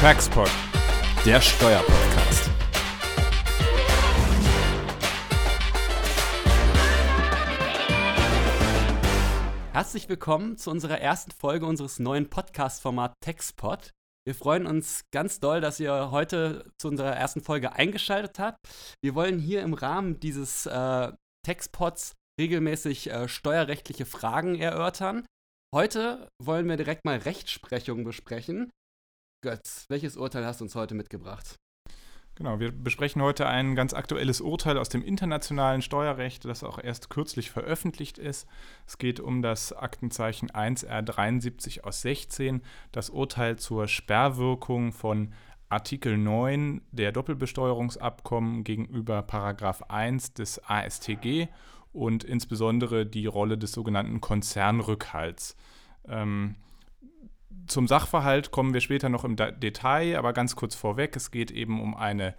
Taxpod, der Steuerpodcast. Herzlich willkommen zu unserer ersten Folge unseres neuen Podcast-Formats Taxpod. Wir freuen uns ganz doll, dass ihr heute zu unserer ersten Folge eingeschaltet habt. Wir wollen hier im Rahmen dieses äh, Textpods regelmäßig äh, steuerrechtliche Fragen erörtern. Heute wollen wir direkt mal Rechtsprechung besprechen. Götz, welches Urteil hast du uns heute mitgebracht? Genau, wir besprechen heute ein ganz aktuelles Urteil aus dem internationalen Steuerrecht, das auch erst kürzlich veröffentlicht ist. Es geht um das Aktenzeichen 1R73 aus 16, das Urteil zur Sperrwirkung von Artikel 9 der Doppelbesteuerungsabkommen gegenüber Paragraph 1 des ASTG und insbesondere die Rolle des sogenannten Konzernrückhalts. Ähm, zum Sachverhalt kommen wir später noch im Detail, aber ganz kurz vorweg, es geht eben um eine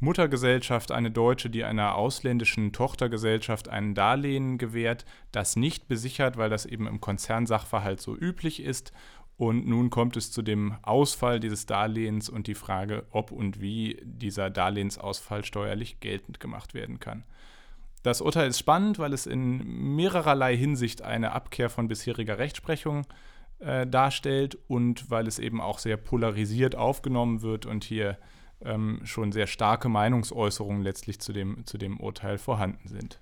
Muttergesellschaft, eine deutsche, die einer ausländischen Tochtergesellschaft ein Darlehen gewährt, das nicht besichert, weil das eben im Konzernsachverhalt so üblich ist. Und nun kommt es zu dem Ausfall dieses Darlehens und die Frage, ob und wie dieser Darlehensausfall steuerlich geltend gemacht werden kann. Das Urteil ist spannend, weil es in mehrererlei Hinsicht eine Abkehr von bisheriger Rechtsprechung äh, darstellt und weil es eben auch sehr polarisiert aufgenommen wird und hier ähm, schon sehr starke Meinungsäußerungen letztlich zu dem, zu dem Urteil vorhanden sind.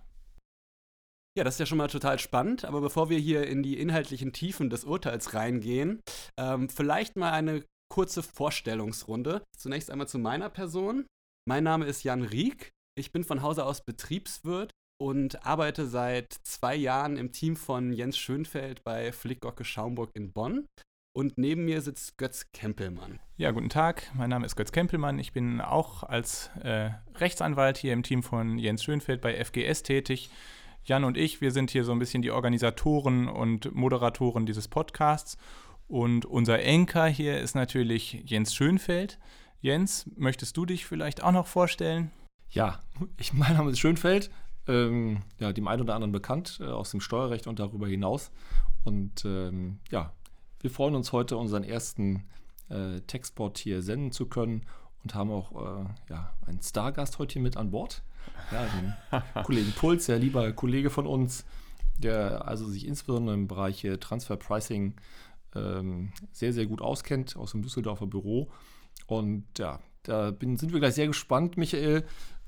Ja, das ist ja schon mal total spannend, aber bevor wir hier in die inhaltlichen Tiefen des Urteils reingehen, ähm, vielleicht mal eine kurze Vorstellungsrunde. Zunächst einmal zu meiner Person. Mein Name ist Jan Rieck. Ich bin von Hause aus Betriebswirt und arbeite seit zwei Jahren im Team von Jens Schönfeld bei Flickgocke Schaumburg in Bonn. Und neben mir sitzt Götz Kempelmann. Ja, guten Tag. Mein Name ist Götz Kempelmann. Ich bin auch als äh, Rechtsanwalt hier im Team von Jens Schönfeld bei FGS tätig. Jan und ich, wir sind hier so ein bisschen die Organisatoren und Moderatoren dieses Podcasts. Und unser Enker hier ist natürlich Jens Schönfeld. Jens, möchtest du dich vielleicht auch noch vorstellen? Ja, ich, mein Name ist Schönfeld ähm, ja, dem einen oder anderen bekannt äh, aus dem Steuerrecht und darüber hinaus. Und ähm, ja, wir freuen uns heute, unseren ersten äh, Textbot hier senden zu können und haben auch äh, ja, einen Stargast heute hier mit an Bord. Ja, den Kollegen Puls, der lieber Kollege von uns, der also sich insbesondere im Bereich Transfer Pricing ähm, sehr, sehr gut auskennt aus dem Düsseldorfer Büro. Und ja, da bin, sind wir gleich sehr gespannt, Michael,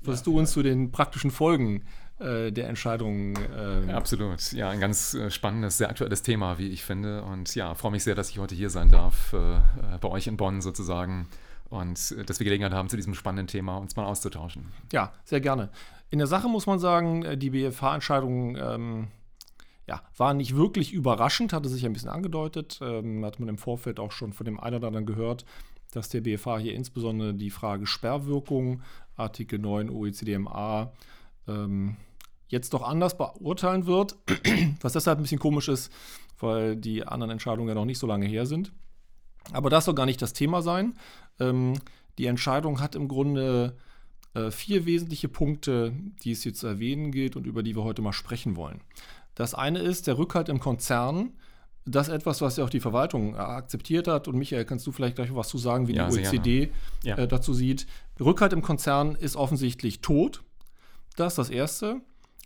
was ja, du uns zu den praktischen Folgen äh, der Entscheidung. Ähm absolut. Ja, ein ganz äh, spannendes, sehr aktuelles Thema, wie ich finde. Und ja, freue mich sehr, dass ich heute hier sein darf, äh, bei euch in Bonn sozusagen. Und dass wir Gelegenheit haben, zu diesem spannenden Thema uns mal auszutauschen. Ja, sehr gerne. In der Sache muss man sagen, die BFH-Entscheidung ähm, ja, war nicht wirklich überraschend, hatte sich ein bisschen angedeutet. Ähm, hat man im Vorfeld auch schon von dem einen oder anderen gehört, dass der BFH hier insbesondere die Frage Sperrwirkung, Artikel 9 OECDMA, ähm, jetzt doch anders beurteilen wird, was deshalb ein bisschen komisch ist, weil die anderen Entscheidungen ja noch nicht so lange her sind. Aber das soll gar nicht das Thema sein. Ähm, die Entscheidung hat im Grunde äh, vier wesentliche Punkte, die es hier zu erwähnen gilt und über die wir heute mal sprechen wollen. Das eine ist der Rückhalt im Konzern. Das ist etwas, was ja auch die Verwaltung äh, akzeptiert hat. Und Michael, kannst du vielleicht gleich was zu sagen, wie ja, die OECD ja. äh, dazu sieht? Rückhalt im Konzern ist offensichtlich tot. Das ist das Erste.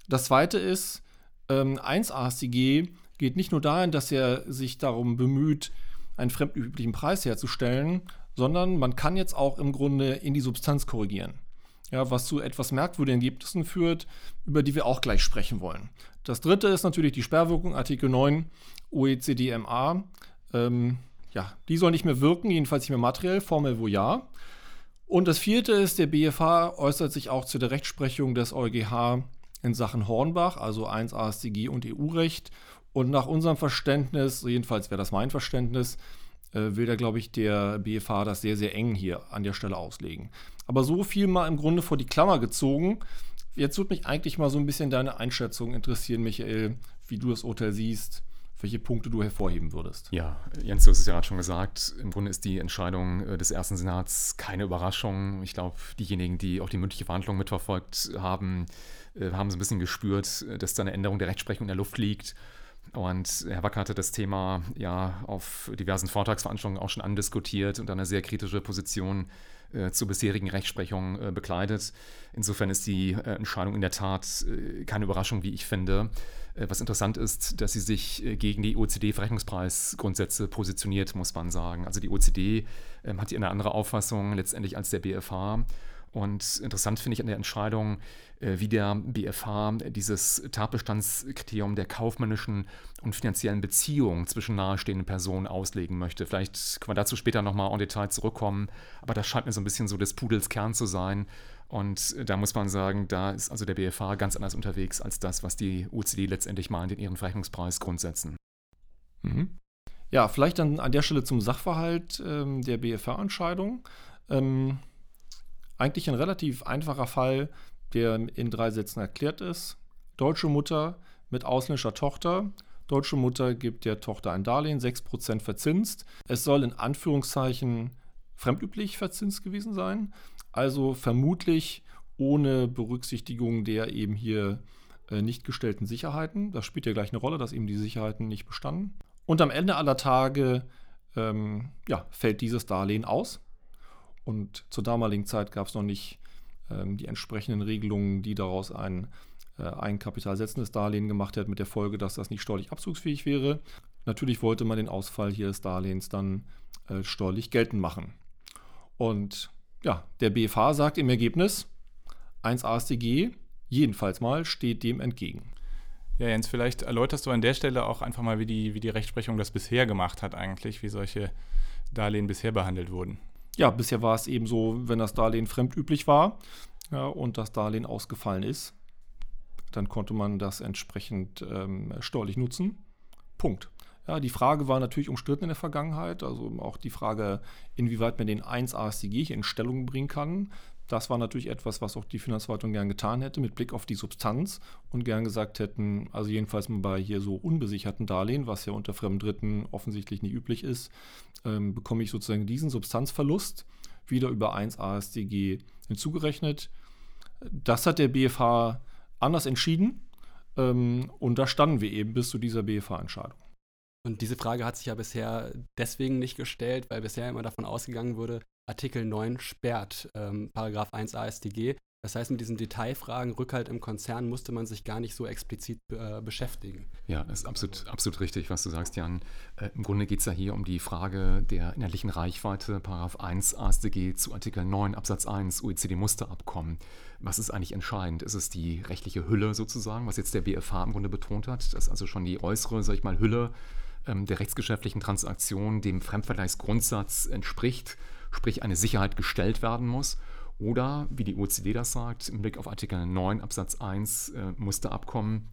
Das Zweite ist, ähm, 1AStG geht nicht nur dahin, dass er sich darum bemüht, einen fremdüblichen Preis herzustellen, sondern man kann jetzt auch im Grunde in die Substanz korrigieren. Ja, was zu etwas merkwürdigen Ergebnissen führt, über die wir auch gleich sprechen wollen. Das dritte ist natürlich die Sperrwirkung, Artikel 9 OECD-MA. Ähm, ja, die soll nicht mehr wirken, jedenfalls nicht mehr materiell, formell wo ja. Und das vierte ist, der BFH äußert sich auch zu der Rechtsprechung des EuGH in Sachen Hornbach, also 1 AStG und EU-Recht. Und nach unserem Verständnis, jedenfalls wäre das mein Verständnis, will da, glaube ich, der BFH das sehr, sehr eng hier an der Stelle auslegen. Aber so viel mal im Grunde vor die Klammer gezogen. Jetzt würde mich eigentlich mal so ein bisschen deine Einschätzung interessieren, Michael, wie du das Urteil siehst welche Punkte du hervorheben würdest. Ja, Jens, du hast es ja gerade schon gesagt. Im Grunde ist die Entscheidung äh, des ersten Senats keine Überraschung. Ich glaube, diejenigen, die auch die mündliche Verhandlung mitverfolgt haben, äh, haben so ein bisschen gespürt, dass da eine Änderung der Rechtsprechung in der Luft liegt. Und Herr Wacker hatte das Thema ja auf diversen Vortragsveranstaltungen auch schon andiskutiert und eine sehr kritische Position äh, zur bisherigen Rechtsprechung äh, bekleidet. Insofern ist die äh, Entscheidung in der Tat äh, keine Überraschung, wie ich finde. Äh, was interessant ist, dass sie sich äh, gegen die OECD-Verrechnungspreisgrundsätze positioniert, muss man sagen. Also die OECD ähm, hat hier eine andere Auffassung letztendlich als der BFH. Und interessant finde ich an der Entscheidung, wie der BFH dieses Tatbestandskriterium der kaufmännischen und finanziellen Beziehung zwischen nahestehenden Personen auslegen möchte. Vielleicht können wir dazu später nochmal en Detail zurückkommen, aber das scheint mir so ein bisschen so des Pudels Kern zu sein. Und da muss man sagen, da ist also der BFH ganz anders unterwegs als das, was die OECD letztendlich meint in ihren Verrechnungspreisgrundsätzen. Mhm. Ja, vielleicht dann an der Stelle zum Sachverhalt ähm, der BFH-Entscheidung. Ähm, eigentlich ein relativ einfacher Fall, der in drei Sätzen erklärt ist. Deutsche Mutter mit ausländischer Tochter. Deutsche Mutter gibt der Tochter ein Darlehen, 6% verzinst. Es soll in Anführungszeichen fremdüblich verzinst gewesen sein. Also vermutlich ohne Berücksichtigung der eben hier äh, nicht gestellten Sicherheiten. Das spielt ja gleich eine Rolle, dass eben die Sicherheiten nicht bestanden. Und am Ende aller Tage ähm, ja, fällt dieses Darlehen aus. Und zur damaligen Zeit gab es noch nicht ähm, die entsprechenden Regelungen, die daraus ein äh, eigenkapitalsetzendes Darlehen gemacht hat, mit der Folge, dass das nicht steuerlich abzugsfähig wäre. Natürlich wollte man den Ausfall hier des Darlehens dann äh, steuerlich geltend machen. Und ja, der BFH sagt im Ergebnis, 1 AStG, jedenfalls mal, steht dem entgegen. Ja, Jens, vielleicht erläuterst du an der Stelle auch einfach mal, wie die, wie die Rechtsprechung das bisher gemacht hat eigentlich, wie solche Darlehen bisher behandelt wurden. Ja, bisher war es eben so, wenn das Darlehen fremdüblich war ja, und das Darlehen ausgefallen ist, dann konnte man das entsprechend ähm, steuerlich nutzen. Punkt. Ja, die Frage war natürlich umstritten in der Vergangenheit, also auch die Frage, inwieweit man den 1 ASDG hier in Stellung bringen kann. Das war natürlich etwas, was auch die Finanzverwaltung gern getan hätte, mit Blick auf die Substanz und gern gesagt hätten, also jedenfalls bei hier so unbesicherten Darlehen, was ja unter Fremddritten offensichtlich nicht üblich ist, ähm, bekomme ich sozusagen diesen Substanzverlust wieder über 1 ASDG hinzugerechnet. Das hat der BFH anders entschieden ähm, und da standen wir eben bis zu dieser BFH-Entscheidung. Und diese Frage hat sich ja bisher deswegen nicht gestellt, weil bisher immer davon ausgegangen wurde, Artikel 9 sperrt ähm, Paragraph 1 AStG. Das heißt, mit diesen Detailfragen, Rückhalt im Konzern, musste man sich gar nicht so explizit äh, beschäftigen. Ja, das ist absolut, absolut richtig, was du sagst, Jan. Äh, Im Grunde geht es ja hier um die Frage der inhaltlichen Reichweite, Paragraph 1 AStG zu Artikel 9 Absatz 1 OECD-Musterabkommen. Was ist eigentlich entscheidend? Ist es die rechtliche Hülle sozusagen, was jetzt der BFH im Grunde betont hat, dass also schon die äußere, sag ich mal, Hülle der rechtsgeschäftlichen Transaktion dem Fremdvergleichsgrundsatz entspricht, sprich eine Sicherheit gestellt werden muss. Oder, wie die OECD das sagt, im Blick auf Artikel 9 Absatz 1 äh, Musterabkommen,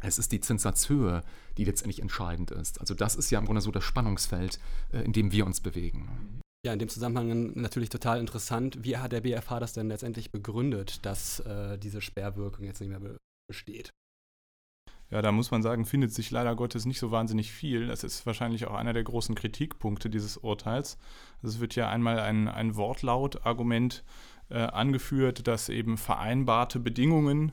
es ist die Zinsatzhöhe, die letztendlich entscheidend ist. Also das ist ja im Grunde so das Spannungsfeld, äh, in dem wir uns bewegen. Ja, in dem Zusammenhang natürlich total interessant. Wie hat der BFH das denn letztendlich begründet, dass äh, diese Sperrwirkung jetzt nicht mehr be besteht? Ja, da muss man sagen, findet sich leider Gottes nicht so wahnsinnig viel. Das ist wahrscheinlich auch einer der großen Kritikpunkte dieses Urteils. Es wird ja einmal ein, ein Wortlaut-Argument äh, angeführt, dass eben vereinbarte Bedingungen,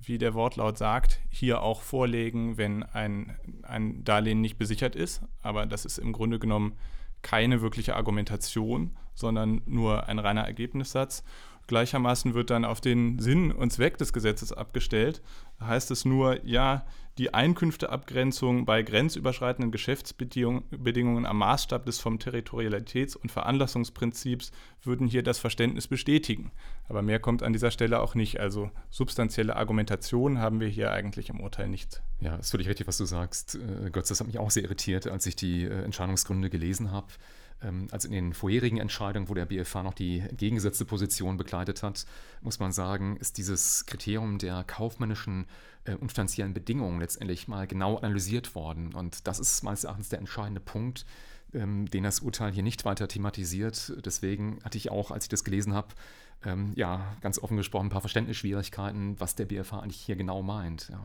wie der Wortlaut sagt, hier auch vorlegen, wenn ein, ein Darlehen nicht besichert ist. Aber das ist im Grunde genommen keine wirkliche Argumentation, sondern nur ein reiner Ergebnissatz. Gleichermaßen wird dann auf den Sinn und Zweck des Gesetzes abgestellt. Heißt es nur, ja, die Einkünfteabgrenzung bei grenzüberschreitenden Geschäftsbedingungen am Maßstab des vom Territorialitäts- und Veranlassungsprinzips würden hier das Verständnis bestätigen. Aber mehr kommt an dieser Stelle auch nicht. Also substanzielle Argumentation haben wir hier eigentlich im Urteil nicht. Ja, ist völlig richtig, was du sagst. Äh, Götz, das hat mich auch sehr irritiert, als ich die äh, Entscheidungsgründe gelesen habe. Ähm, also in den vorherigen Entscheidungen, wo der BFH noch die entgegengesetzte Position begleitet hat, muss man sagen, ist dieses Kriterium der kaufmännischen äh, und finanziellen Bedingungen letztendlich mal genau analysiert worden. Und das ist meines Erachtens der entscheidende Punkt, ähm, den das Urteil hier nicht weiter thematisiert. Deswegen hatte ich auch, als ich das gelesen habe, ähm, ja, ganz offen gesprochen, ein paar Verständnisschwierigkeiten, was der BFH eigentlich hier genau meint. Ja.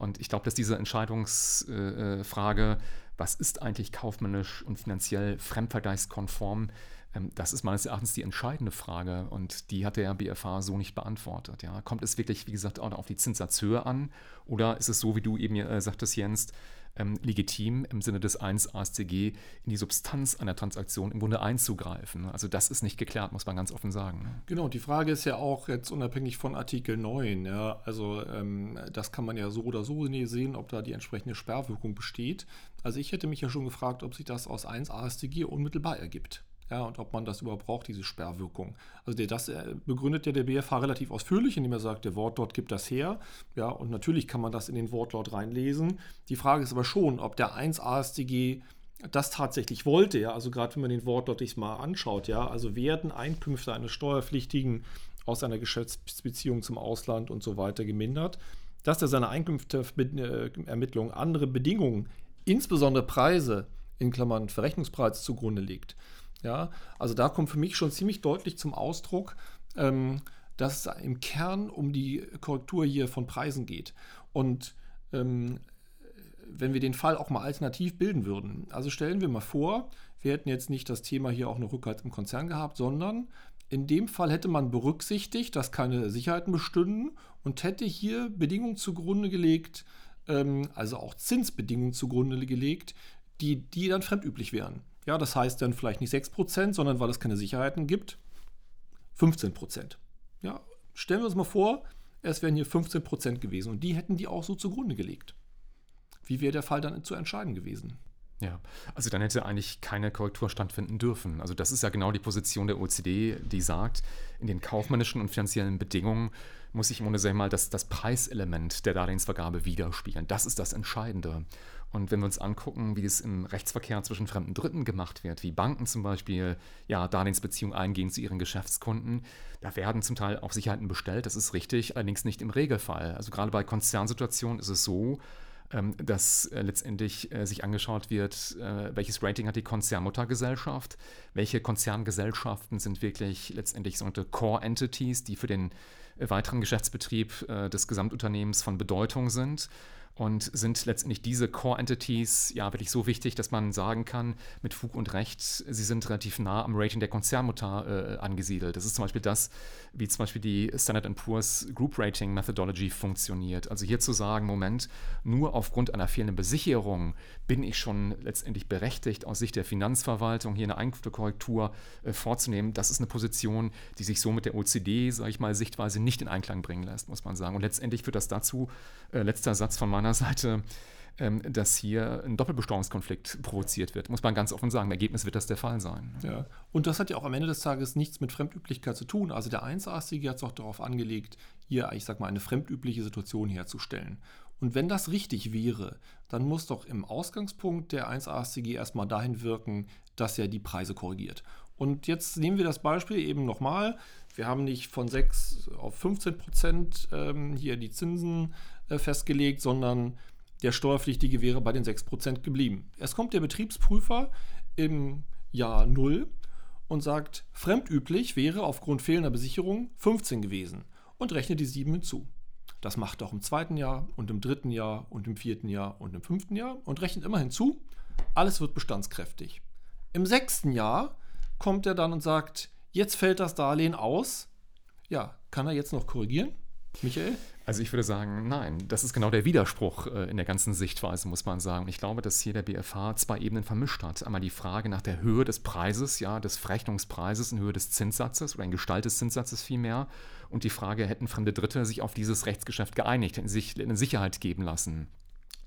Und ich glaube, dass diese Entscheidungsfrage was ist eigentlich kaufmännisch und finanziell fremdvergleichskonform, ähm, das ist meines Erachtens die entscheidende Frage und die hat der BFH so nicht beantwortet. Ja. Kommt es wirklich, wie gesagt, auch auf die Zinssatzhöhe an oder ist es so, wie du eben äh, sagtest, Jens, ähm, legitim im Sinne des 1 ASCG in die Substanz einer Transaktion im Grunde einzugreifen? Also das ist nicht geklärt, muss man ganz offen sagen. Ne? Genau, die Frage ist ja auch jetzt unabhängig von Artikel 9. Ja, also ähm, das kann man ja so oder so sehen, ob da die entsprechende Sperrwirkung besteht. Also ich hätte mich ja schon gefragt, ob sich das aus 1 AStG unmittelbar ergibt ja, und ob man das überhaupt braucht, diese Sperrwirkung. Also der, das äh, begründet ja der BFH relativ ausführlich, indem er sagt, der Wortlaut gibt das her. Ja, und natürlich kann man das in den Wortlaut reinlesen. Die Frage ist aber schon, ob der 1 AStG das tatsächlich wollte, ja, also gerade wenn man den Wortlaut sich mal anschaut, ja, also werden Einkünfte eines Steuerpflichtigen aus einer Geschäftsbeziehung zum Ausland und so weiter gemindert, dass er seine Einkünfteermittlung andere Bedingungen, insbesondere Preise, in Klammern Verrechnungspreis zugrunde legt. Ja, also da kommt für mich schon ziemlich deutlich zum Ausdruck, ähm, dass es im Kern um die Korrektur hier von Preisen geht. Und ähm, wenn wir den Fall auch mal alternativ bilden würden, also stellen wir mal vor, wir hätten jetzt nicht das Thema hier auch eine Rückhalt im Konzern gehabt, sondern in dem Fall hätte man berücksichtigt, dass keine Sicherheiten bestünden und hätte hier Bedingungen zugrunde gelegt, ähm, also auch Zinsbedingungen zugrunde gelegt, die, die dann fremdüblich wären. Ja, das heißt dann vielleicht nicht 6%, sondern weil es keine Sicherheiten gibt, 15%. Ja, stellen wir uns mal vor, es wären hier 15% gewesen und die hätten die auch so zugrunde gelegt. Wie wäre der Fall dann zu entscheiden gewesen? Ja, also dann hätte eigentlich keine Korrektur stattfinden dürfen. Also das ist ja genau die Position der OECD, die sagt, in den kaufmännischen und finanziellen Bedingungen muss sich im Grunde mal das, das Preiselement der Darlehensvergabe widerspiegeln. Das ist das Entscheidende. Und wenn wir uns angucken, wie es im Rechtsverkehr zwischen fremden Dritten gemacht wird, wie Banken zum Beispiel ja, Darlehensbeziehungen eingehen zu ihren Geschäftskunden, da werden zum Teil auch Sicherheiten bestellt, das ist richtig, allerdings nicht im Regelfall. Also gerade bei Konzernsituationen ist es so, ähm, dass äh, letztendlich äh, sich angeschaut wird, äh, welches Rating hat die Konzernmuttergesellschaft, welche Konzerngesellschaften sind wirklich letztendlich sogenannte Core Entities, die für den weiteren Geschäftsbetrieb des Gesamtunternehmens von Bedeutung sind und sind letztendlich diese Core-Entities ja wirklich so wichtig, dass man sagen kann, mit Fug und Recht, sie sind relativ nah am Rating der Konzernmutter äh, angesiedelt. Das ist zum Beispiel das, wie zum Beispiel die Standard Poor's Group Rating Methodology funktioniert. Also hier zu sagen, Moment, nur aufgrund einer fehlenden Besicherung bin ich schon letztendlich berechtigt, aus Sicht der Finanzverwaltung hier eine Einkünftekorrektur äh, vorzunehmen. Das ist eine Position, die sich so mit der OCD, sage ich mal, Sichtweise nicht in Einklang bringen lässt, muss man sagen. Und letztendlich führt das dazu, äh, letzter Satz von meiner Seite, ähm, dass hier ein Doppelbesteuerungskonflikt provoziert wird. Muss man ganz offen sagen. Im Ergebnis wird das der Fall sein. Ja. Und das hat ja auch am Ende des Tages nichts mit Fremdüblichkeit zu tun. Also der 1AStG hat es auch darauf angelegt, hier, ich sag mal, eine fremdübliche Situation herzustellen. Und wenn das richtig wäre, dann muss doch im Ausgangspunkt der 1AStG erstmal dahin wirken, dass er die Preise korrigiert. Und jetzt nehmen wir das Beispiel eben nochmal. Wir haben nicht von 6 auf 15 Prozent ähm, hier die Zinsen äh, festgelegt, sondern der Steuerpflichtige wäre bei den 6 Prozent geblieben. Es kommt der Betriebsprüfer im Jahr 0 und sagt, fremdüblich wäre aufgrund fehlender Besicherung 15 gewesen und rechnet die 7 hinzu. Das macht er auch im zweiten Jahr und im dritten Jahr und im vierten Jahr und im fünften Jahr und rechnet immer hinzu. Alles wird bestandskräftig. Im sechsten Jahr kommt er dann und sagt, jetzt fällt das Darlehen aus. Ja, kann er jetzt noch korrigieren? Michael? Also ich würde sagen, nein. Das ist genau der Widerspruch äh, in der ganzen Sichtweise, muss man sagen. Ich glaube, dass hier der BFH zwei Ebenen vermischt hat. Einmal die Frage nach der Höhe des Preises, ja, des Verrechnungspreises in Höhe des Zinssatzes oder in Gestalt des Zinssatzes vielmehr. Und die Frage, hätten fremde Dritte sich auf dieses Rechtsgeschäft geeinigt, hätten sich eine Sicherheit geben lassen.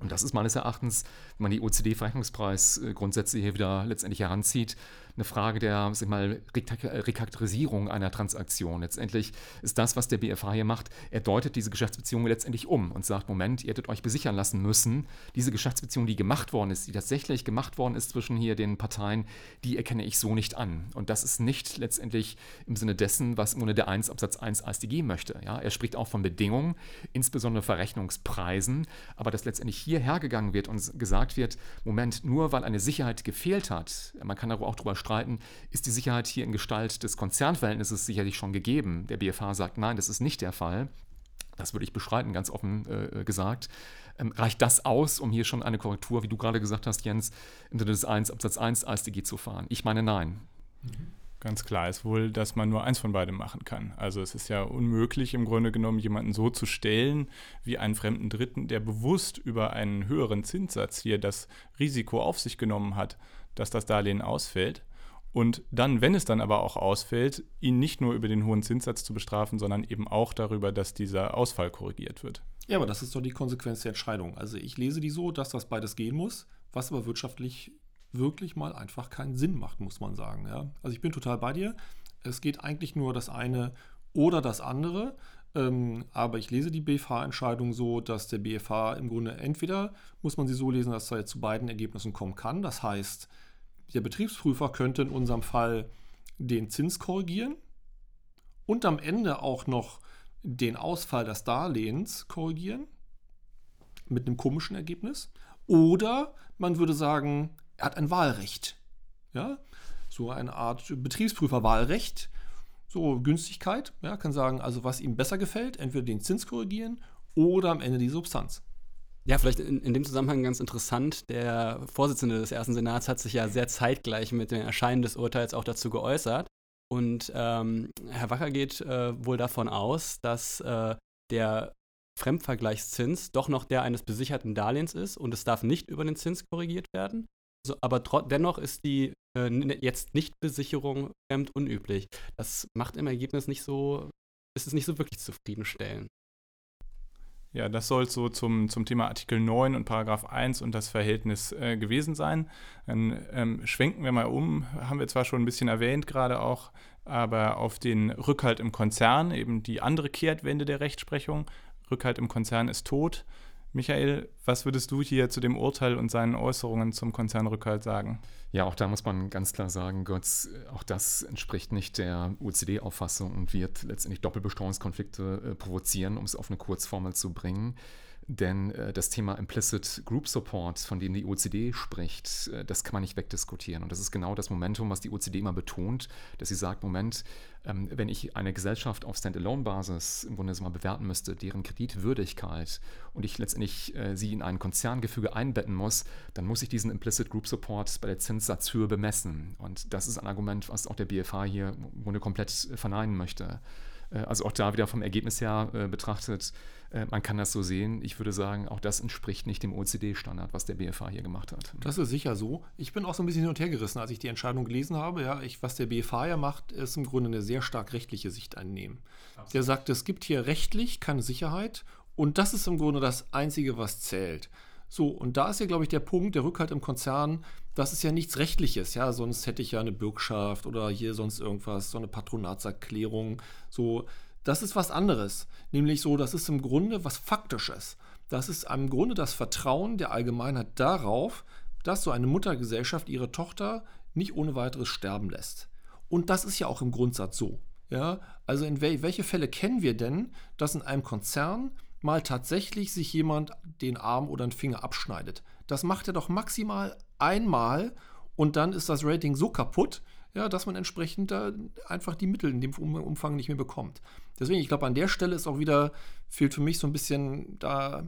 Und das ist meines Erachtens, wenn man die OCD-Verrechnungspreisgrundsätze hier wieder letztendlich heranzieht, eine Frage der sag mal, Rekarakterisierung einer Transaktion. Letztendlich ist das, was der BFH hier macht, er deutet diese Geschäftsbeziehung letztendlich um und sagt, Moment, ihr hättet euch besichern lassen müssen, diese Geschäftsbeziehung, die gemacht worden ist, die tatsächlich gemacht worden ist zwischen hier den Parteien, die erkenne ich so nicht an. Und das ist nicht letztendlich im Sinne dessen, was im Grunde der 1 Absatz 1 AStG möchte. Ja, er spricht auch von Bedingungen, insbesondere Verrechnungspreisen, aber dass letztendlich hier hergegangen wird und gesagt wird, Moment, nur weil eine Sicherheit gefehlt hat, man kann darüber auch drüber streiten, ist die Sicherheit hier in Gestalt des Konzernverhältnisses sicherlich schon gegeben. Der BFH sagt, nein, das ist nicht der Fall. das würde ich bestreiten, ganz offen äh, gesagt. Ähm, reicht das aus, um hier schon eine Korrektur, wie du gerade gesagt hast, Jens, im Sinne des 1 Absatz 1 AStG zu fahren? Ich meine nein. Ganz klar ist wohl, dass man nur eins von beidem machen kann. Also es ist ja unmöglich im Grunde genommen, jemanden so zu stellen wie einen fremden Dritten, der bewusst über einen höheren Zinssatz hier das Risiko auf sich genommen hat, dass das Darlehen ausfällt. Und dann, wenn es dann aber auch ausfällt, ihn nicht nur über den hohen Zinssatz zu bestrafen, sondern eben auch darüber, dass dieser Ausfall korrigiert wird. Ja, aber das ist doch die Konsequenz der Entscheidung. Also ich lese die so, dass das beides gehen muss, was aber wirtschaftlich wirklich mal einfach keinen Sinn macht, muss man sagen. Ja? Also ich bin total bei dir. Es geht eigentlich nur das eine oder das andere. Ähm, aber ich lese die BFH-Entscheidung so, dass der BFH im Grunde entweder muss man sie so lesen, dass er zu beiden Ergebnissen kommen kann. Das heißt, der Betriebsprüfer könnte in unserem Fall den Zins korrigieren und am Ende auch noch den Ausfall des Darlehens korrigieren mit einem komischen Ergebnis. Oder man würde sagen, er hat ein Wahlrecht. Ja, so eine Art Betriebsprüferwahlrecht. So Günstigkeit. Ja, kann sagen, also was ihm besser gefällt, entweder den Zins korrigieren oder am Ende die Substanz. Ja, vielleicht in, in, dem Zusammenhang ganz interessant, der Vorsitzende des ersten Senats hat sich ja sehr zeitgleich mit dem Erscheinen des Urteils auch dazu geäußert. Und ähm, Herr Wacker geht äh, wohl davon aus, dass äh, der Fremdvergleichszins doch noch der eines besicherten Darlehens ist und es darf nicht über den Zins korrigiert werden. So, aber dennoch ist die äh, jetzt Nichtbesicherung fremd unüblich. Das macht im Ergebnis nicht so, ist es nicht so wirklich zufriedenstellend. Ja, das soll so zum, zum Thema Artikel 9 und Paragraph 1 und das Verhältnis äh, gewesen sein. Dann ähm, schwenken wir mal um, haben wir zwar schon ein bisschen erwähnt, gerade auch, aber auf den Rückhalt im Konzern, eben die andere Kehrtwende der Rechtsprechung. Rückhalt im Konzern ist tot. Michael, was würdest du hier zu dem Urteil und seinen Äußerungen zum Konzernrückhalt sagen? Ja, auch da muss man ganz klar sagen, Götz, auch das entspricht nicht der OECD-Auffassung und wird letztendlich Doppelbesteuerungskonflikte äh, provozieren, um es auf eine Kurzformel zu bringen. Denn äh, das Thema Implicit Group Support, von dem die OECD spricht, äh, das kann man nicht wegdiskutieren. Und das ist genau das Momentum, was die OECD immer betont, dass sie sagt, Moment, ähm, wenn ich eine Gesellschaft auf Standalone-Basis im Grunde mal bewerten müsste, deren Kreditwürdigkeit und ich letztendlich äh, sie in ein Konzerngefüge einbetten muss, dann muss ich diesen Implicit Group Support bei der Zinssatzhöhe bemessen. Und das ist ein Argument, was auch der BFH hier im Grunde komplett verneinen möchte. Äh, also auch da wieder vom Ergebnis her äh, betrachtet, äh, man kann das so sehen. Ich würde sagen, auch das entspricht nicht dem OECD-Standard, was der BFH hier gemacht hat. Das ist sicher so. Ich bin auch so ein bisschen hin und her gerissen, als ich die Entscheidung gelesen habe. Ja, ich, was der BFH ja macht, ist im Grunde eine sehr stark rechtliche Sicht einnehmen. Absolut. Der sagt, es gibt hier rechtlich keine Sicherheit und das ist im Grunde das Einzige, was zählt. So, und da ist ja, glaube ich, der Punkt, der Rückhalt im Konzern, das ist ja nichts Rechtliches, ja, sonst hätte ich ja eine Bürgschaft oder hier sonst irgendwas, so eine Patronatserklärung, so, das ist was anderes. Nämlich so, das ist im Grunde was Faktisches. Das ist im Grunde das Vertrauen der Allgemeinheit darauf, dass so eine Muttergesellschaft ihre Tochter nicht ohne weiteres sterben lässt. Und das ist ja auch im Grundsatz so. Ja, also in wel welche Fälle kennen wir denn, dass in einem Konzern mal tatsächlich sich jemand den Arm oder den Finger abschneidet? Das macht er doch maximal einmal und dann ist das Rating so kaputt, ja, dass man entsprechend da einfach die Mittel in dem Umfang nicht mehr bekommt. Deswegen, ich glaube, an der Stelle ist auch wieder, fehlt für mich so ein bisschen da,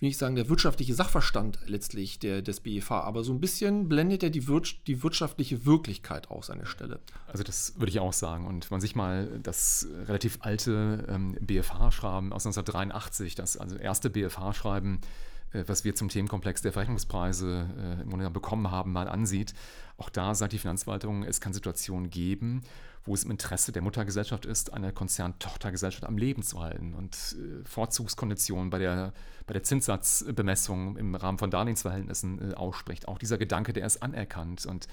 will ich sagen, der wirtschaftliche Sachverstand letztlich der, des BEV. Aber so ein bisschen blendet er die, Wir die wirtschaftliche Wirklichkeit aus an der Stelle. Also das würde ich auch sagen. Und wenn man sich mal das relativ alte ähm, BFH-Schreiben aus 1983, das also erste BFH-Schreiben, äh, was wir zum Themenkomplex der Verrechnungspreise äh, im Grunde bekommen haben, mal ansieht. Auch da sagt die Finanzverwaltung, es kann Situationen geben, wo es im Interesse der Muttergesellschaft ist, eine Konzerntochtergesellschaft am Leben zu halten und äh, Vorzugskonditionen bei der, bei der Zinssatzbemessung im Rahmen von Darlehensverhältnissen ausspricht. Auch dieser Gedanke, der ist anerkannt. Und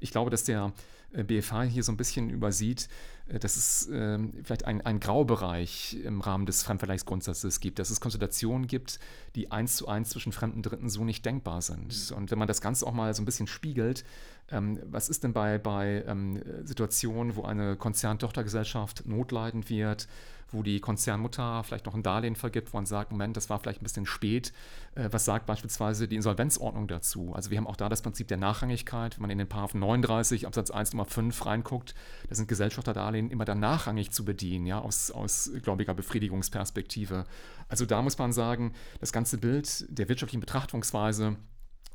ich glaube, dass der BFH hier so ein bisschen übersieht, äh, dass es äh, vielleicht ein, ein Graubereich im Rahmen des Fremdvergleichsgrundsatzes gibt, dass es Konstellationen gibt, die eins zu eins zwischen fremden Dritten so nicht denkbar sind. Mhm. Und wenn man das Ganze auch mal so ein bisschen spiegelt, Ähm, was ist denn bei, bei ähm, Situationen, wo eine Konzerntochtergesellschaft notleidend wird? wo die Konzernmutter vielleicht noch ein Darlehen vergibt, wo man sagt, Moment, das war vielleicht ein bisschen spät. Äh, was sagt beispielsweise die Insolvenzordnung dazu? Also wir haben auch da das Prinzip der Nachrangigkeit. Wenn man in den Paragraphen 39 Absatz 1 Nummer 5 reinguckt, da sind Gesellschafterdarlehen immer dann nachrangig zu bedienen, ja, aus, aus gläubiger Befriedigungsperspektive. Also da muss man sagen, das ganze Bild der wirtschaftlichen Betrachtungsweise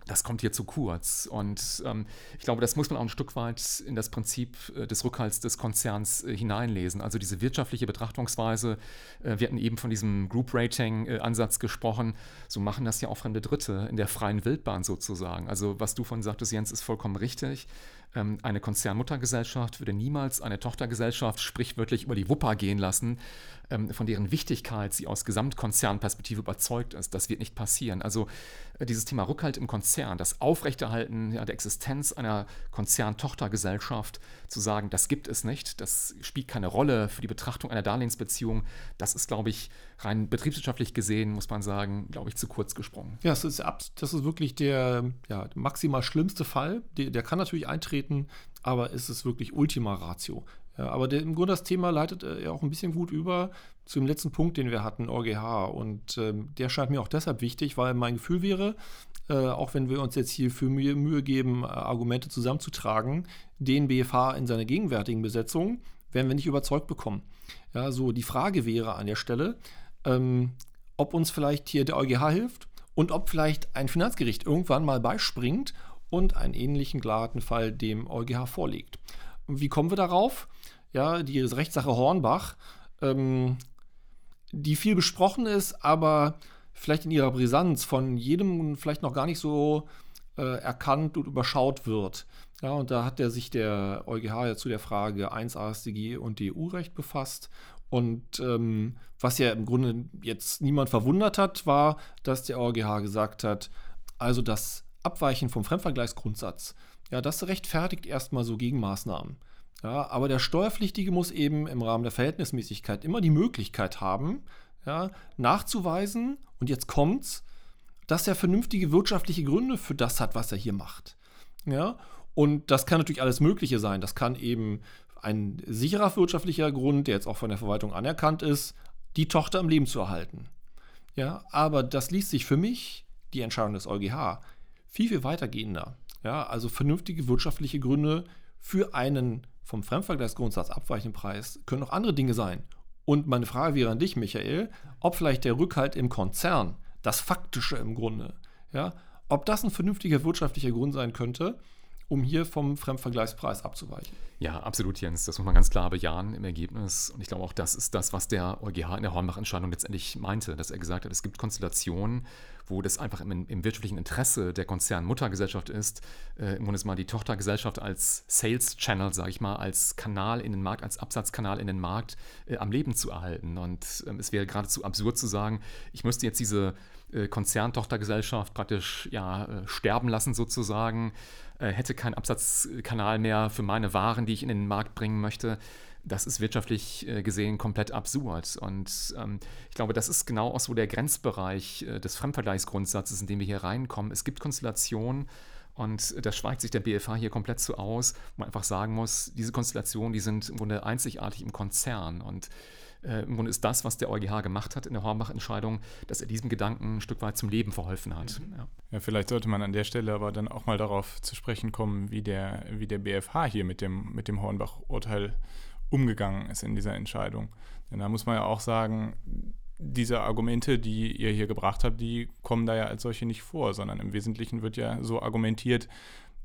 das kommt hier zu kurz. Und ähm, ich glaube, das muss man auch ein Stück weit in das Prinzip äh, des Rückhalts des Konzerns äh, hineinlesen. Also diese wirtschaftliche Betrachtungsweise, äh, wir hatten eben von diesem Group Rating-Ansatz gesprochen, so machen das ja auch fremde Dritte in der freien Wildbahn sozusagen. Also was du von sagtest, Jens, ist vollkommen richtig. Ähm, eine Konzernmuttergesellschaft würde niemals eine Tochtergesellschaft sprichwörtlich über die Wupper gehen lassen, ähm, von deren Wichtigkeit sie aus Gesamtkonzernperspektive überzeugt ist. Das wird nicht passieren. Also äh, dieses Thema Rückhalt im Konzern, das Aufrechterhalten der Existenz einer Konzerntochtergesellschaft, zu sagen, das gibt es nicht, das spielt keine Rolle für die Betrachtung einer Darlehensbeziehung, das ist, glaube ich, rein betriebswirtschaftlich gesehen, muss man sagen, glaube ich, zu kurz gesprungen. Ja, das ist, das ist wirklich der ja, maximal schlimmste Fall. Der, der kann natürlich eintreten, aber es ist wirklich Ultima Ratio. Ja, aber der, im Grunde das Thema leitet äh, ja auch ein bisschen gut über zu dem letzten Punkt, den wir hatten, OGH. Und ähm, der scheint mir auch deshalb wichtig, weil mein Gefühl wäre, äh, auch wenn wir uns jetzt hier für Mühe, Mühe geben, äh, Argumente zusammenzutragen, den BFH in seiner gegenwärtigen Besetzung werden wir nicht überzeugt bekommen. Ja, so die Frage wäre an der Stelle, ähm, ob uns vielleicht hier der EuGH hilft und ob vielleicht ein Finanzgericht irgendwann mal beispringt und einen ähnlichen glatten Fall dem EuGH vorlegt. Wie kommen wir darauf? Ja, die Rechtssache Hornbach, ähm, die viel besprochen ist, aber vielleicht in ihrer Brisanz von jedem vielleicht noch gar nicht so äh, erkannt und überschaut wird. Ja, und da hat er sich der EuGH ja zu der Frage 1 AStG und EU-Recht befasst. Und ähm, was ja im Grunde jetzt niemand verwundert hat, war, dass der EuGH gesagt hat, also das Abweichen vom Fremdvergleichsgrundsatz, ja, das rechtfertigt erstmal so Gegenmaßnahmen. Ja, aber der Steuerpflichtige muss eben im Rahmen der Verhältnismäßigkeit immer die Möglichkeit haben, ja, nachzuweisen, und jetzt kommt's, dass er vernünftige wirtschaftliche Gründe für das hat, was er hier macht. Ja, und das kann natürlich alles Mögliche sein. Das kann eben ein sicherer wirtschaftlicher Grund, der jetzt auch von der Verwaltung anerkannt ist, die Tochter im Leben zu erhalten. Ja, aber das liest sich für mich, die Entscheidung des EuGH, viel, viel weitergehender. Ja, also vernünftige wirtschaftliche Gründe für einen vom Fremdvergleichsgrundsatz abweichenden Preis können auch andere Dinge sein. Und meine Frage wäre an dich, Michael, ob vielleicht der Rückhalt im Konzern, das Faktische im Grunde, ja, ob das ein vernünftiger wirtschaftlicher Grund sein könnte, um hier vom Fremdvergleichspreis abzuweichen. Ja, absolut, Jens. Das muss man ganz klar bejahen im Ergebnis. Und ich glaube auch, das ist das, was der EuGH in der Hornbach-Entscheidung letztendlich meinte, dass er gesagt hat, es gibt Konstellationen, wo das einfach im, im wirtschaftlichen Interesse der Konzernmuttergesellschaft ist, äh, im Grunde mal die Tochtergesellschaft als Sales Channel, sage ich mal, als Kanal in den Markt, als Absatzkanal in den Markt äh, am Leben zu erhalten. Und ähm, es wäre geradezu absurd zu sagen, ich müsste jetzt diese äh, Konzerntochtergesellschaft praktisch ja, äh, sterben lassen sozusagen, äh, hätte keinen Absatzkanal mehr für meine Waren, die ich in den Markt bringen möchte das ist wirtschaftlich äh, gesehen komplett absurd. Und ähm, ich glaube, das ist genau auch so der Grenzbereich äh, des Fremdvergleichsgrundsatzes, in dem wir hier reinkommen. Es gibt Konstellationen, und da schweigt sich der BFH hier komplett zu aus, wo man einfach sagen muss, diese Konstellationen, die sind im Grunde einzigartig im Konzern. Und äh, im Grunde ist das, was der EuGH gemacht hat in der Hornbach-Entscheidung, dass er diesem Gedanken ein Stück weit zum Leben verholfen hat. Mhm. Ja. ja. vielleicht sollte man an der Stelle aber dann auch mal darauf zu sprechen kommen, wie der, wie der BFH hier mit dem, mit dem Hornbach-Urteil umgegangen ist in dieser Entscheidung. Denn da muss man ja auch sagen, diese Argumente, die ihr hier gebracht habt, die kommen da ja als solche nicht vor, sondern im Wesentlichen wird ja so argumentiert,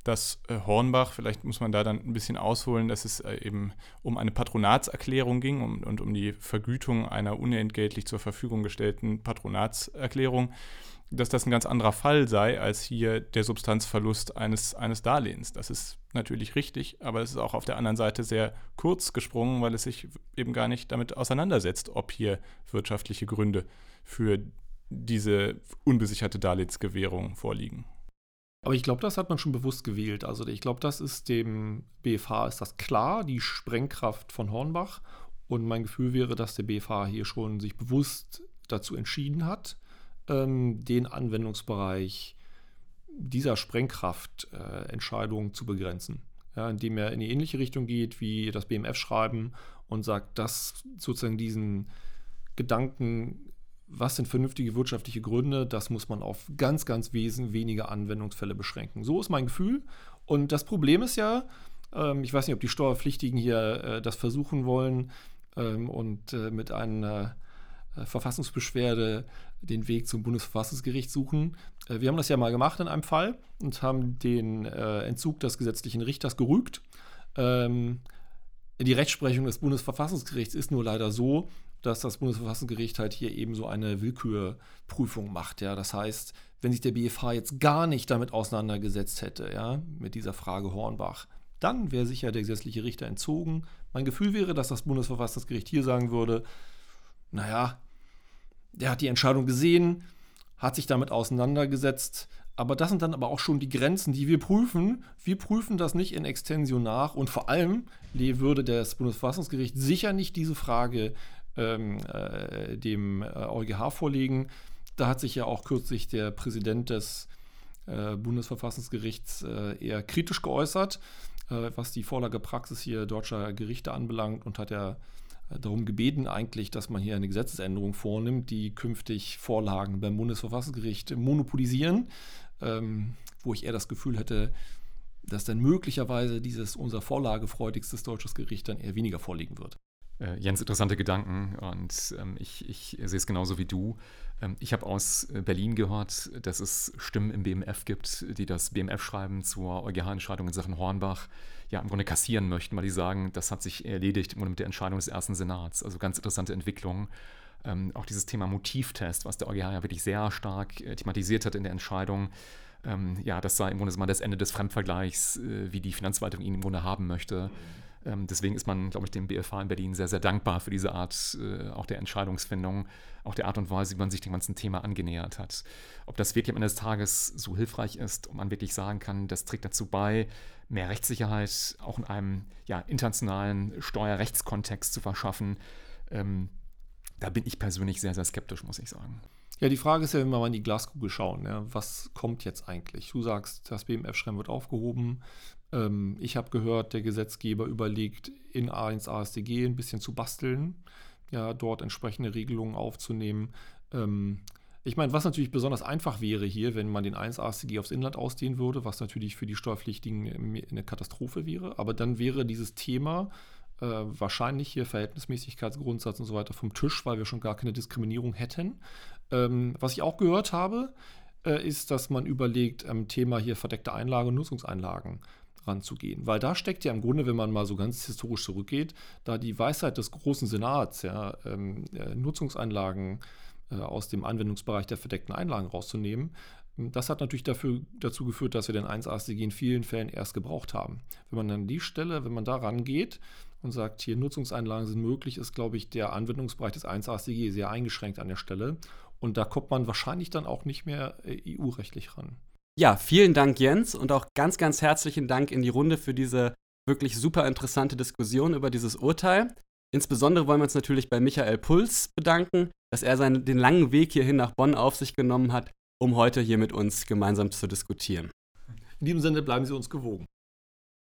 dass äh, Hornbach, vielleicht muss man da dann ein bisschen ausholen, dass es äh, eben um eine Patronatserklärung ging um, und um die Vergütung einer unentgeltlich zur Verfügung gestellten Patronatserklärung dass das ein ganz anderer Fall sei als hier der Substanzverlust eines, eines Darlehens. Das ist natürlich richtig, aber es ist auch auf der anderen Seite sehr kurz gesprungen, weil es sich eben gar nicht damit auseinandersetzt, ob hier wirtschaftliche Gründe für diese unbesicherte Darlehensgewährung vorliegen. Aber ich glaube, das hat man schon bewusst gewählt. Also ich glaube, das ist dem BFH ist das klar, die Sprengkraft von Hornbach. Und mein Gefühl wäre, dass der BFH hier schon sich bewusst dazu entschieden hat, ähm, den Anwendungsbereich dieser Sprengkraft äh, zu begrenzen. Ja, indem er in die ähnliche Richtung geht wie das BMF-Schreiben und sagt, dass sozusagen diesen Gedanken, was sind vernünftige wirtschaftliche Gründe, das muss man auf ganz, ganz wesen wenige Anwendungsfälle beschränken. So ist mein Gefühl. Und das Problem ist ja, ähm, ich weiß nicht, ob die Steuerpflichtigen hier äh, das versuchen wollen ähm, und äh, mit einer äh, Verfassungsbeschwerde den Weg zum Bundesverfassungsgericht suchen. Wir haben das ja mal gemacht in einem Fall und haben den Entzug des gesetzlichen Richters gerügt. Ähm, die Rechtsprechung des Bundesverfassungsgerichts ist nur leider so, dass das Bundesverfassungsgericht halt hier eben so eine Willkürprüfung macht. Ja? Das heißt, wenn sich der BFH jetzt gar nicht damit auseinandergesetzt hätte, ja, mit dieser Frage Hornbach, dann wäre sicher der gesetzliche Richter entzogen. Mein Gefühl wäre, dass das Bundesverfassungsgericht hier sagen würde, naja, der hat die Entscheidung gesehen, hat sich damit auseinandergesetzt, aber das sind dann aber auch schon die Grenzen, die wir prüfen. Wir prüfen das nicht in Extension nach und vor allem würde das Bundesverfassungsgericht sicher nicht diese Frage ähm, äh, dem äh, EuGH vorlegen. Da hat sich ja auch kürzlich der Präsident des äh, Bundesverfassungsgerichts äh, eher kritisch geäußert, äh, was die Vorlagepraxis hier deutscher Gerichte anbelangt und hat ja darum gebeten eigentlich, dass man hier eine Gesetzesänderung vornimmt, die künftig Vorlagen beim Bundesverfassungsgericht monopolisieren, ähm, wo ich eher das Gefühl hätte, dass dann möglicherweise dieses unser vorlagefreudigstes deutsches Gericht dann eher weniger vorliegen wird. Äh, Jens, interessante Gedanken und ähm, ich, ich sehe es genauso wie du. Ähm, ich habe aus äh, Berlin gehört, dass es Stimmen im BMF gibt, die das BMF-Schreiben zur EuGH-Entscheidung in Sachen Hornbach ja im Grunde kassieren möchten, weil die sagen, das hat sich erledigt mit der Entscheidung des ersten Senats. Also ganz interessante Entwicklung. Ähm, auch dieses Thema Motivtest, was der EuGH ja wirklich sehr stark äh, thematisiert hat in der Entscheidung. Ähm, ja, das sei im Grunde mal das Ende des Fremdvergleichs, äh, wie die Finanzverwaltung ihn im Grunde haben möchte. Mhm deswegen ist man, glaube ich, dem BFH in Berlin sehr, sehr dankbar für diese Art äh, auch der Entscheidungsfindung, auch der Art und Weise, wie man sich dem ganzen Thema angenähert hat. Ob das wirklich am Ende des Tages so hilfreich ist und man wirklich sagen kann, das trägt dazu bei, mehr Rechtssicherheit auch in einem ja, internationalen Steuerrechtskontext zu verschaffen, ähm, da bin ich persönlich sehr, sehr skeptisch, muss ich sagen. Ja, die Frage ist ja, wenn wir mal in die Glaskugel schauen, ja, was kommt jetzt eigentlich? Du sagst, das BMF-Schreiben wird aufgehoben. Ähm, ich habe gehört, der Gesetzgeber überlegt, in A1 ASDG ein bisschen zu basteln, ja, dort entsprechende Regelungen aufzunehmen. Ähm, ich meine, was natürlich besonders einfach wäre hier, wenn man den 1 ASDG aufs Inland ausdehnen würde, was natürlich für die Steuerpflichtigen eine Katastrophe wäre, aber dann wäre dieses Thema äh, wahrscheinlich hier Verhältnismäßigkeitsgrundsatz und so weiter vom Tisch, weil wir schon gar keine Diskriminierung hätten. Ähm, was ich auch gehört habe, äh, ist, dass man überlegt, am Thema hier verdeckte Einlage und Nutzungseinlagen ranzugehen. Weil da steckt ja im Grunde, wenn man mal so ganz historisch zurückgeht, da die Weisheit des großen Senats, ja, ähm, äh, Nutzungseinlagen äh, aus dem Anwendungsbereich der verdeckten Einlagen rauszunehmen. Das hat natürlich dafür, dazu geführt, dass wir den 1 ASDG in vielen Fällen erst gebraucht haben. Wenn man an die Stelle, wenn man da rangeht und sagt, hier Nutzungseinlagen sind möglich, ist, glaube ich, der Anwendungsbereich des 1 ASDG sehr eingeschränkt an der Stelle. Und da kommt man wahrscheinlich dann auch nicht mehr äh, EU-rechtlich ran. Ja, vielen Dank, Jens, und auch ganz, ganz herzlichen Dank in die Runde für diese wirklich super interessante Diskussion über dieses Urteil. Insbesondere wollen wir uns natürlich bei Michael Puls bedanken, dass er seinen, den langen Weg hierhin nach Bonn auf sich genommen hat, um heute hier mit uns gemeinsam zu diskutieren. In diesem Sinne bleiben Sie uns gewogen.